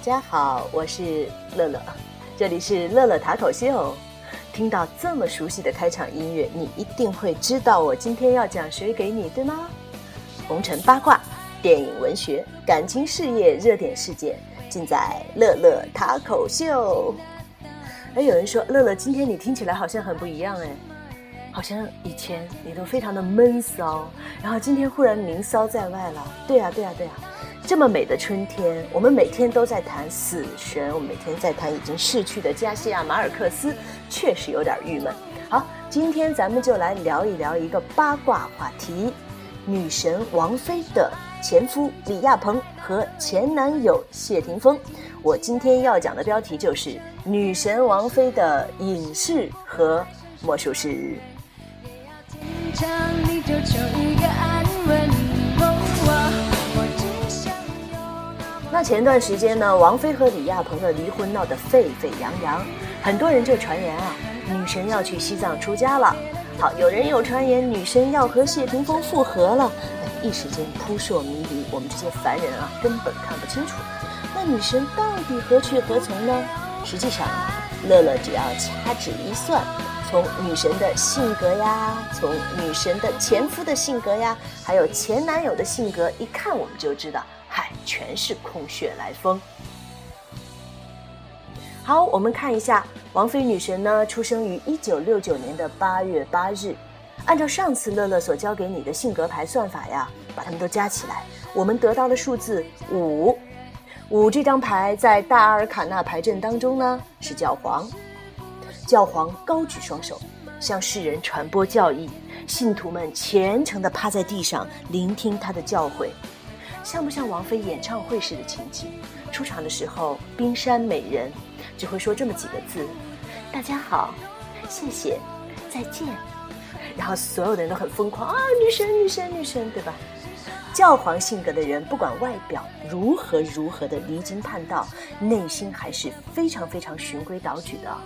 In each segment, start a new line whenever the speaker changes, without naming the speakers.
大家好，我是乐乐，这里是乐乐塔口秀。听到这么熟悉的开场音乐，你一定会知道我今天要讲谁给你，对吗？红尘八卦、电影、文学、感情、事业、热点事件，尽在乐乐塔口秀。哎，有人说乐乐，今天你听起来好像很不一样哎，好像以前你都非常的闷骚，然后今天忽然明骚在外了。对呀，对呀，对呀。这么美的春天，我们每天都在谈死神，我们每天在谈已经逝去的加西亚马尔克斯，确实有点郁闷。好，今天咱们就来聊一聊一个八卦话题：女神王菲的前夫李亚鹏和前男友谢霆锋。我今天要讲的标题就是女神王菲的隐士和魔术师。前段时间呢，王菲和李亚鹏的离婚闹得沸沸扬扬，很多人就传言啊，女神要去西藏出家了。好，有人又传言女神要和谢霆锋复合了，一时间扑朔迷离，我们这些凡人啊根本看不清楚。那女神到底何去何从呢？实际上，乐乐只要掐指一算，从女神的性格呀，从女神的前夫的性格呀，还有前男友的性格，一看我们就知道。嗨，全是空穴来风。好，我们看一下王菲女神呢，出生于一九六九年的八月八日。按照上次乐乐所教给你的性格牌算法呀，把它们都加起来，我们得到的数字五。五这张牌在大阿尔卡纳牌阵当中呢是教皇，教皇高举双手，向世人传播教义，信徒们虔诚地趴在地上聆听他的教诲。像不像王菲演唱会时的情景？出场的时候，冰山美人只会说这么几个字：“大家好，谢谢，再见。”然后所有的人都很疯狂啊，女神，女神，女神，对吧？教皇性格的人，不管外表如何如何的离经叛道，内心还是非常非常循规蹈矩的。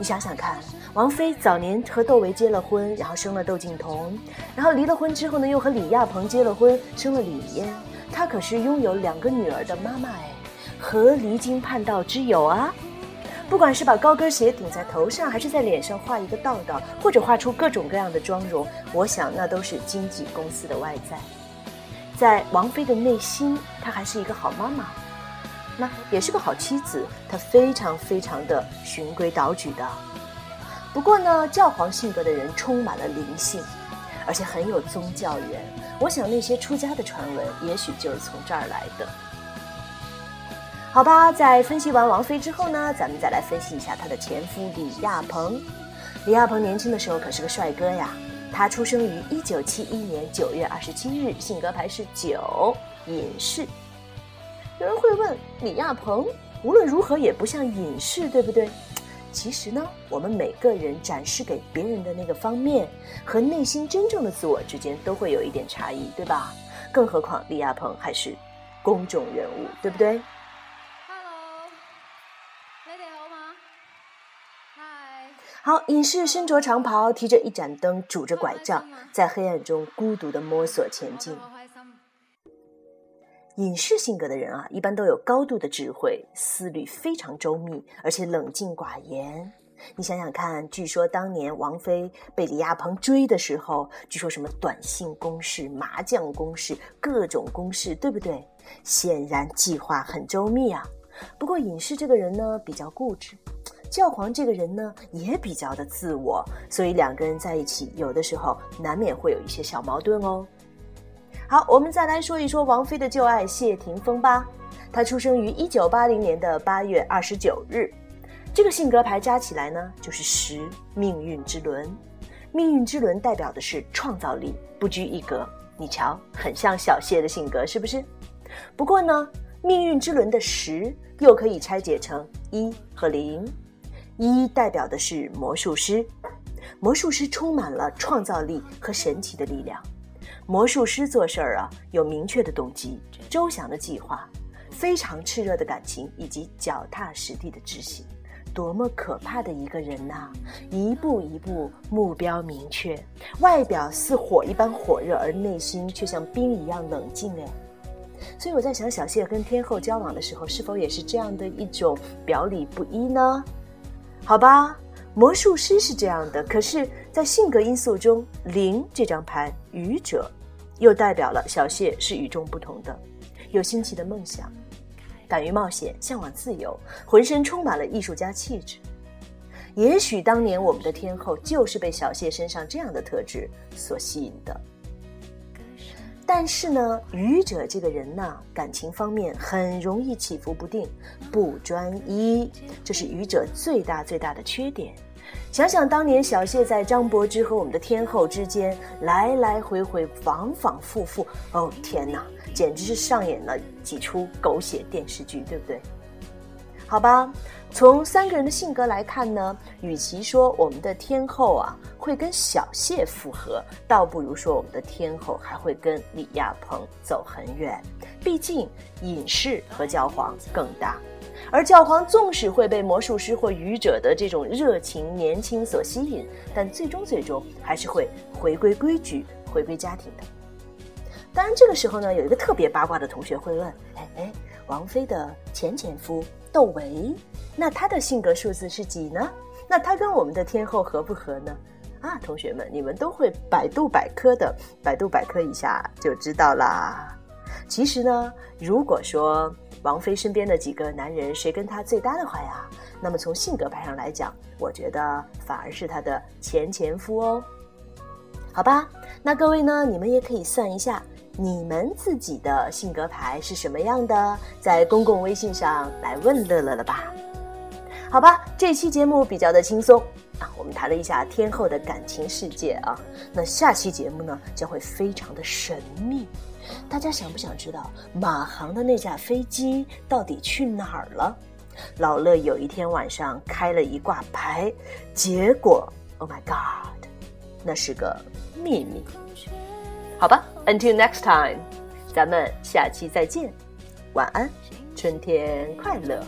你想想看，王菲早年和窦唯结了婚，然后生了窦靖童，然后离了婚之后呢，又和李亚鹏结了婚，生了李嫣。她可是拥有两个女儿的妈妈哎，何离经叛道之有啊？不管是把高跟鞋顶在头上，还是在脸上画一个道道，或者画出各种各样的妆容，我想那都是经纪公司的外在。在王菲的内心，她还是一个好妈妈。那也是个好妻子，她非常非常的循规蹈矩的。不过呢，教皇性格的人充满了灵性，而且很有宗教缘。我想那些出家的传闻，也许就是从这儿来的。好吧，在分析完王菲之后呢，咱们再来分析一下她的前夫李亚鹏。李亚鹏年轻的时候可是个帅哥呀，他出生于一九七一年九月二十七日，性格牌是九，隐士。有人会问李亚鹏，无论如何也不像隐士，对不对？其实呢，我们每个人展示给别人的那个方面，和内心真正的自我之间都会有一点差异，对吧？更何况李亚鹏还是公众人物，对不对
？Hello，你哋好吗？嗨。
好，隐士身着长袍，提着一盏灯，拄着拐杖，在黑暗中孤独地摸索前进。隐士性格的人啊，一般都有高度的智慧，思虑非常周密，而且冷静寡言。你想想看，据说当年王菲被李亚鹏追的时候，据说什么短信攻势、麻将攻势、各种攻势，对不对？显然计划很周密啊。不过隐士这个人呢，比较固执；教皇这个人呢，也比较的自我，所以两个人在一起，有的时候难免会有一些小矛盾哦。好，我们再来说一说王菲的旧爱谢霆锋吧。他出生于一九八零年的八月二十九日，这个性格牌加起来呢就是十，命运之轮。命运之轮代表的是创造力，不拘一格。你瞧，很像小谢的性格，是不是？不过呢，命运之轮的十又可以拆解成一和零。一代表的是魔术师，魔术师充满了创造力和神奇的力量。魔术师做事儿啊，有明确的动机、周详的计划、非常炽热的感情以及脚踏实地的执行。多么可怕的一个人呐！一步一步，目标明确，外表似火一般火热，而内心却像冰一样冷静。哎，所以我在想，小谢跟天后交往的时候，是否也是这样的一种表里不一呢？好吧，魔术师是这样的，可是，在性格因素中，零这张牌愚者，又代表了小谢是与众不同的，有新奇的梦想，敢于冒险，向往自由，浑身充满了艺术家气质。也许当年我们的天后就是被小谢身上这样的特质所吸引的。但是呢，愚者这个人呢，感情方面很容易起伏不定，不专一，这是愚者最大最大的缺点。想想当年小谢在张柏芝和我们的天后之间来来回回、反反复复，哦天哪，简直是上演了几出狗血电视剧，对不对？好吧，从三个人的性格来看呢，与其说我们的天后啊会跟小谢复合，倒不如说我们的天后还会跟李亚鹏走很远。毕竟影视和教皇更大，而教皇纵使会被魔术师或愚者的这种热情年轻所吸引，但最终最终还是会回归规矩，回归家庭的。当然，这个时候呢，有一个特别八卦的同学会问：哎哎，王菲的前前夫？窦唯，那他的性格数字是几呢？那他跟我们的天后合不合呢？啊，同学们，你们都会百度百科的，百度百科一下就知道啦。其实呢，如果说王菲身边的几个男人谁跟她最搭的话呀，那么从性格牌上来讲，我觉得反而是她的前前夫哦。好吧，那各位呢，你们也可以算一下。你们自己的性格牌是什么样的？在公共微信上来问乐乐了吧？好吧，这期节目比较的轻松啊，我们谈了一下天后的感情世界啊。那下期节目呢，将会非常的神秘。大家想不想知道马航的那架飞机到底去哪儿了？老乐有一天晚上开了一挂牌，结果，Oh my God，那是个秘密。好吧，Until next time，咱们下期再见，晚安，春天快乐。